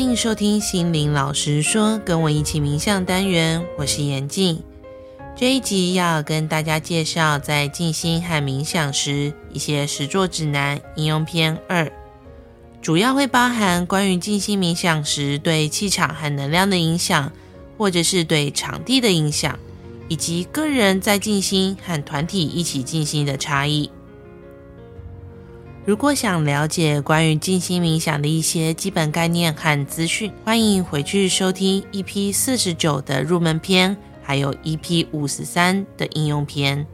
迎收听心灵老师说，跟我一起冥想单元，我是严静。这一集要跟大家介绍在静心和冥想时一些实作指南应用篇二，主要会包含关于静心冥想时对气场和能量的影响，或者是对场地的影响，以及个人在静心和团体一起静心的差异。如果想了解关于静心冥想的一些基本概念和资讯，欢迎回去收听 EP 四十九的入门篇，还有 EP 五十三的应用篇。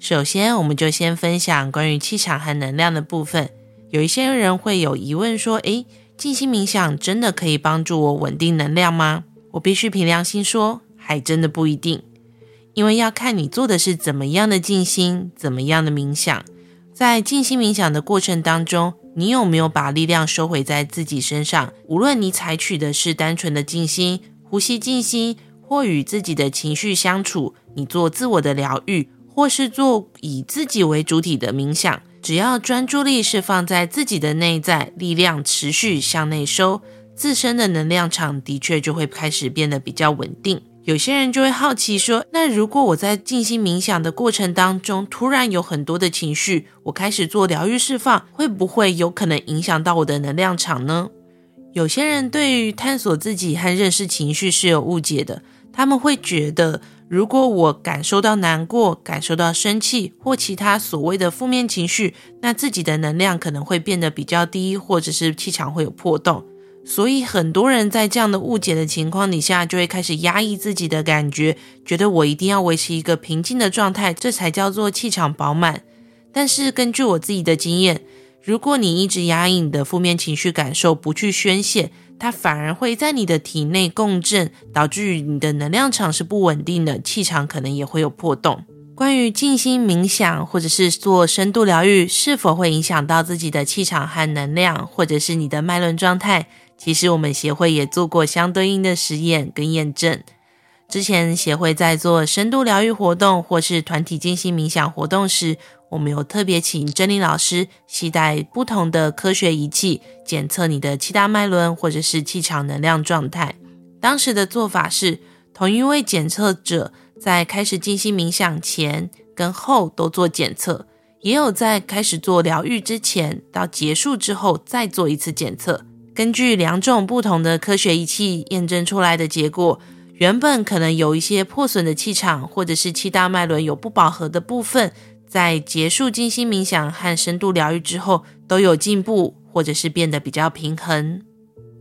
首先，我们就先分享关于气场和能量的部分。有一些人会有疑问说：“诶，静心冥想真的可以帮助我稳定能量吗？”我必须凭良心说，还真的不一定。因为要看你做的是怎么样的静心，怎么样的冥想。在静心冥想的过程当中，你有没有把力量收回在自己身上？无论你采取的是单纯的静心、呼吸静心，或与自己的情绪相处，你做自我的疗愈，或是做以自己为主体的冥想，只要专注力是放在自己的内在，力量持续向内收，自身的能量场的确就会开始变得比较稳定。有些人就会好奇说：“那如果我在静心冥想的过程当中，突然有很多的情绪，我开始做疗愈释放，会不会有可能影响到我的能量场呢？”有些人对于探索自己和认识情绪是有误解的，他们会觉得，如果我感受到难过、感受到生气或其他所谓的负面情绪，那自己的能量可能会变得比较低，或者是气场会有破洞。所以很多人在这样的误解的情况底下，就会开始压抑自己的感觉，觉得我一定要维持一个平静的状态，这才叫做气场饱满。但是根据我自己的经验，如果你一直压抑你的负面情绪感受，不去宣泄，它反而会在你的体内共振，导致你的能量场是不稳定的，气场可能也会有破洞。关于静心冥想或者是做深度疗愈，是否会影响到自己的气场和能量，或者是你的脉轮状态？其实我们协会也做过相对应的实验跟验证。之前协会在做深度疗愈活动或是团体静心冥想活动时，我们有特别请珍妮老师携带不同的科学仪器，检测你的七大脉轮或者是气场能量状态。当时的做法是，同一位检测者在开始静心冥想前跟后都做检测，也有在开始做疗愈之前到结束之后再做一次检测。根据两种不同的科学仪器验证出来的结果，原本可能有一些破损的气场，或者是七大脉轮有不饱和的部分，在结束静心冥想和深度疗愈之后，都有进步，或者是变得比较平衡。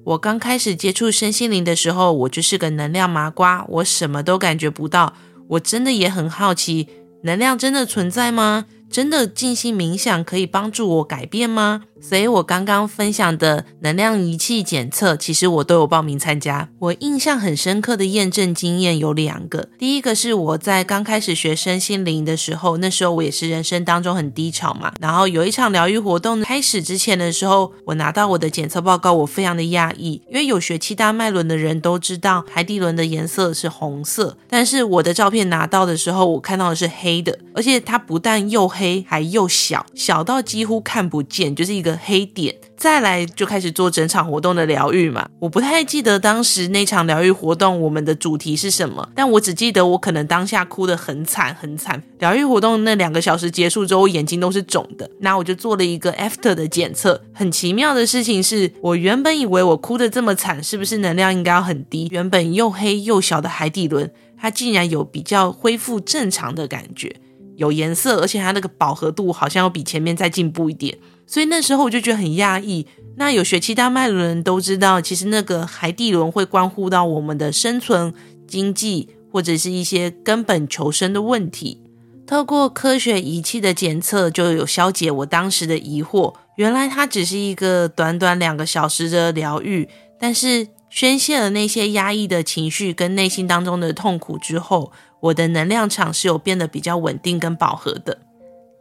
我刚开始接触身心灵的时候，我就是个能量麻瓜，我什么都感觉不到。我真的也很好奇，能量真的存在吗？真的静心冥想可以帮助我改变吗？所以我刚刚分享的能量仪器检测，其实我都有报名参加。我印象很深刻的验证经验有两个。第一个是我在刚开始学身心灵的时候，那时候我也是人生当中很低潮嘛。然后有一场疗愈活动开始之前的时候，我拿到我的检测报告，我非常的讶异，因为有学七大脉轮的人都知道海底轮的颜色是红色，但是我的照片拿到的时候，我看到的是黑的，而且它不但又黑，还又小，小到几乎看不见，就是一个。黑点，再来就开始做整场活动的疗愈嘛。我不太记得当时那场疗愈活动我们的主题是什么，但我只记得我可能当下哭得很惨很惨。疗愈活动那两个小时结束之后，眼睛都是肿的。那我就做了一个 after 的检测。很奇妙的事情是，我原本以为我哭得这么惨，是不是能量应该要很低？原本又黑又小的海底轮，它竟然有比较恢复正常的感觉，有颜色，而且它那个饱和度好像要比前面再进步一点。所以那时候我就觉得很压抑。那有学七大脉的人都知道，其实那个海底轮会关乎到我们的生存、经济或者是一些根本求生的问题。透过科学仪器的检测，就有消解我当时的疑惑。原来它只是一个短短两个小时的疗愈，但是宣泄了那些压抑的情绪跟内心当中的痛苦之后，我的能量场是有变得比较稳定跟饱和的。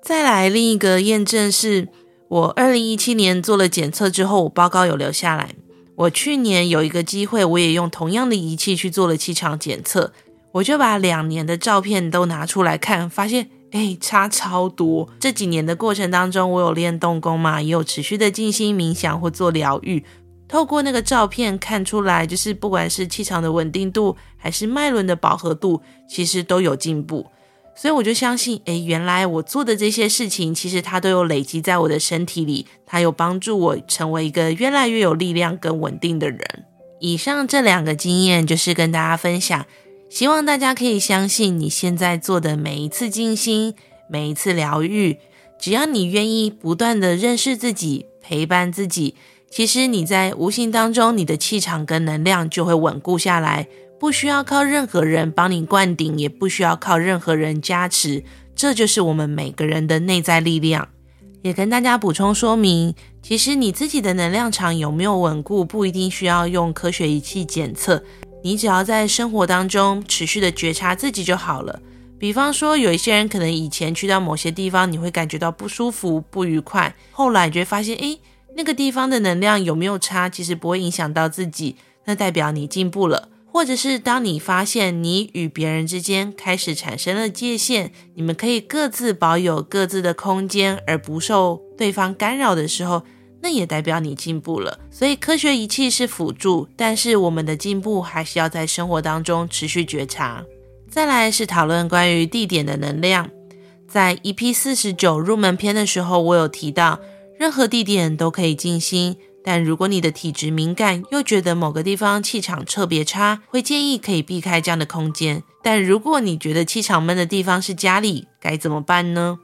再来另一个验证是。我二零一七年做了检测之后，我报告有留下来。我去年有一个机会，我也用同样的仪器去做了气场检测，我就把两年的照片都拿出来看，发现，哎，差超多。这几年的过程当中，我有练动功嘛，也有持续的静心冥想或做疗愈。透过那个照片看出来，就是不管是气场的稳定度，还是脉轮的饱和度，其实都有进步。所以我就相信，诶，原来我做的这些事情，其实它都有累积在我的身体里，它有帮助我成为一个越来越有力量、跟稳定的人。以上这两个经验就是跟大家分享，希望大家可以相信，你现在做的每一次静心、每一次疗愈，只要你愿意不断地认识自己、陪伴自己，其实你在无形当中，你的气场跟能量就会稳固下来。不需要靠任何人帮你灌顶，也不需要靠任何人加持，这就是我们每个人的内在力量。也跟大家补充说明，其实你自己的能量场有没有稳固，不一定需要用科学仪器检测，你只要在生活当中持续的觉察自己就好了。比方说，有一些人可能以前去到某些地方，你会感觉到不舒服、不愉快，后来你就会发现，诶，那个地方的能量有没有差，其实不会影响到自己，那代表你进步了。或者是当你发现你与别人之间开始产生了界限，你们可以各自保有各自的空间，而不受对方干扰的时候，那也代表你进步了。所以科学仪器是辅助，但是我们的进步还是要在生活当中持续觉察。再来是讨论关于地点的能量，在 EP 四十九入门篇的时候，我有提到，任何地点都可以静心。但如果你的体质敏感，又觉得某个地方气场特别差，会建议可以避开这样的空间。但如果你觉得气场闷的地方是家里，该怎么办呢？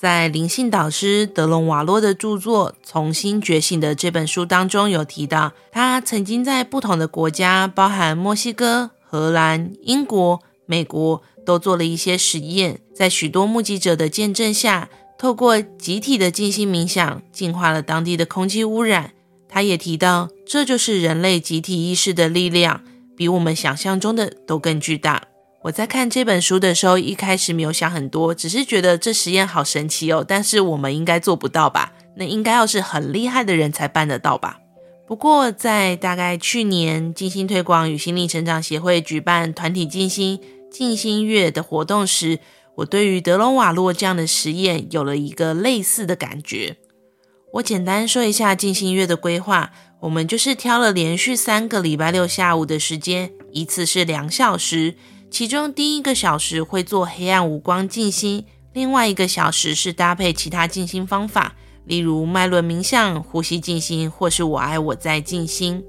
在灵性导师德隆瓦洛的著作《从新觉醒》的这本书当中有提到，他曾经在不同的国家，包含墨西哥、荷兰、英国、美国，都做了一些实验，在许多目击者的见证下，透过集体的静心冥想，净化了当地的空气污染。他也提到，这就是人类集体意识的力量，比我们想象中的都更巨大。我在看这本书的时候，一开始没有想很多，只是觉得这实验好神奇哦。但是我们应该做不到吧？那应该要是很厉害的人才办得到吧？不过在大概去年，静心推广与心灵成长协会举办团体静心静心月的活动时，我对于德隆瓦洛这样的实验有了一个类似的感觉。我简单说一下静心月的规划，我们就是挑了连续三个礼拜六下午的时间，一次是两小时，其中第一个小时会做黑暗无光静心，另外一个小时是搭配其他静心方法，例如脉轮冥想、呼吸静心，或是我爱我在静心。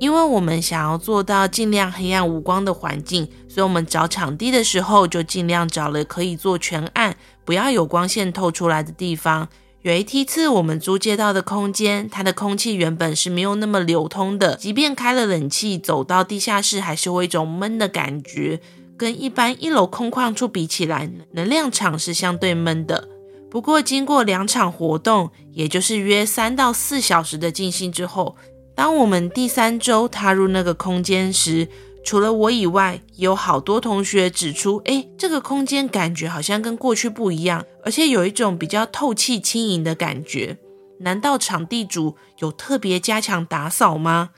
因为我们想要做到尽量黑暗无光的环境，所以我们找场地的时候就尽量找了可以做全暗，不要有光线透出来的地方。有一梯次，我们租借到的空间，它的空气原本是没有那么流通的，即便开了冷气，走到地下室还是会一种闷的感觉，跟一般一楼空旷处比起来，能量场是相对闷的。不过，经过两场活动，也就是约三到四小时的进行之后，当我们第三周踏入那个空间时，除了我以外，有好多同学指出，诶，这个空间感觉好像跟过去不一样，而且有一种比较透气、轻盈的感觉。难道场地主有特别加强打扫吗？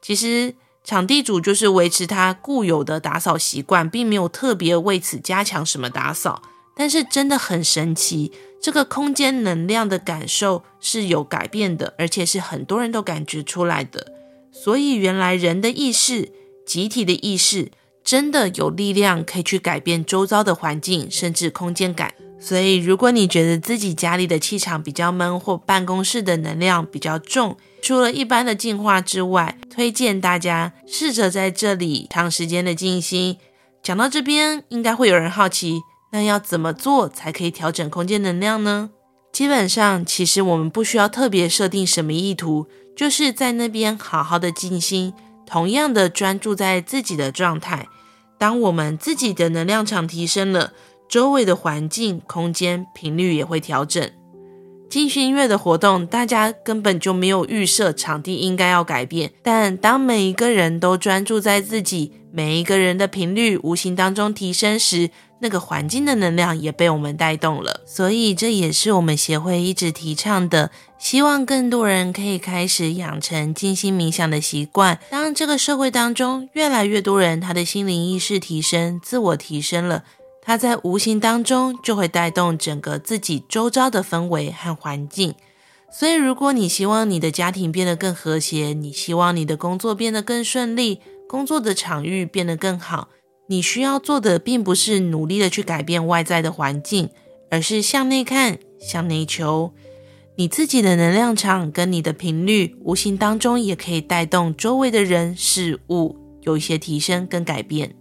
其实，场地主就是维持他固有的打扫习惯，并没有特别为此加强什么打扫。但是真的很神奇，这个空间能量的感受是有改变的，而且是很多人都感觉出来的。所以，原来人的意识。集体的意识真的有力量，可以去改变周遭的环境，甚至空间感。所以，如果你觉得自己家里的气场比较闷，或办公室的能量比较重，除了一般的净化之外，推荐大家试着在这里长时间的静心。讲到这边，应该会有人好奇，那要怎么做才可以调整空间能量呢？基本上，其实我们不需要特别设定什么意图，就是在那边好好的静心。同样的专注在自己的状态，当我们自己的能量场提升了，周围的环境、空间频率也会调整。静心月的活动，大家根本就没有预设场地应该要改变，但当每一个人都专注在自己，每一个人的频率无形当中提升时，那个环境的能量也被我们带动了，所以这也是我们协会一直提倡的，希望更多人可以开始养成静心冥想的习惯。当这个社会当中越来越多人他的心灵意识提升、自我提升了，它在无形当中就会带动整个自己周遭的氛围和环境。所以，如果你希望你的家庭变得更和谐，你希望你的工作变得更顺利，工作的场域变得更好，你需要做的并不是努力的去改变外在的环境，而是向内看，向内求。你自己的能量场跟你的频率，无形当中也可以带动周围的人事物有一些提升跟改变。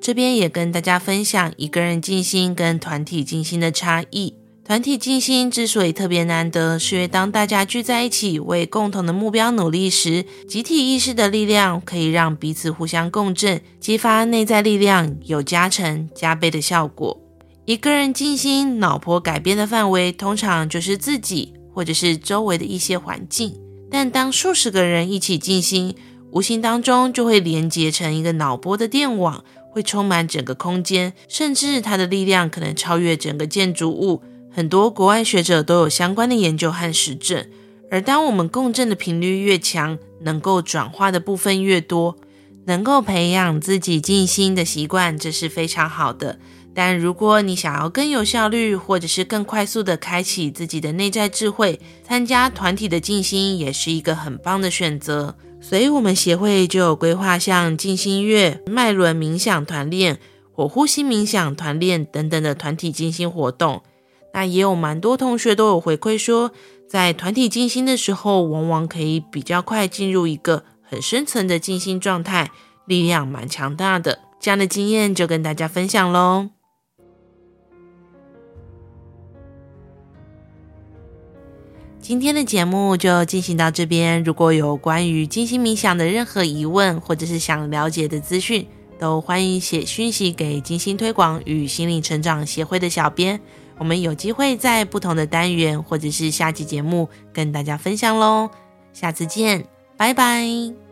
这边也跟大家分享一个人静心跟团体静心的差异。团体静心之所以特别难得，是因为当大家聚在一起为共同的目标努力时，集体意识的力量可以让彼此互相共振，激发内在力量，有加成加倍的效果。一个人静心，脑波改变的范围通常就是自己或者是周围的一些环境，但当数十个人一起静心，无形当中就会连接成一个脑波的电网，会充满整个空间，甚至它的力量可能超越整个建筑物。很多国外学者都有相关的研究和实证，而当我们共振的频率越强，能够转化的部分越多，能够培养自己静心的习惯，这是非常好的。但如果你想要更有效率，或者是更快速地开启自己的内在智慧，参加团体的静心也是一个很棒的选择。所以，我们协会就有规划像静心月、脉轮冥想团练、火呼吸冥想团练等等的团体静心活动。那也有蛮多同学都有回馈说，在团体静心的时候，往往可以比较快进入一个很深层的静心状态，力量蛮强大的。这样的经验就跟大家分享喽。今天的节目就进行到这边。如果有关于静心冥想的任何疑问，或者是想了解的资讯，都欢迎写讯息给静心推广与心灵成长协会的小编。我们有机会在不同的单元或者是下期节目跟大家分享喽，下次见，拜拜。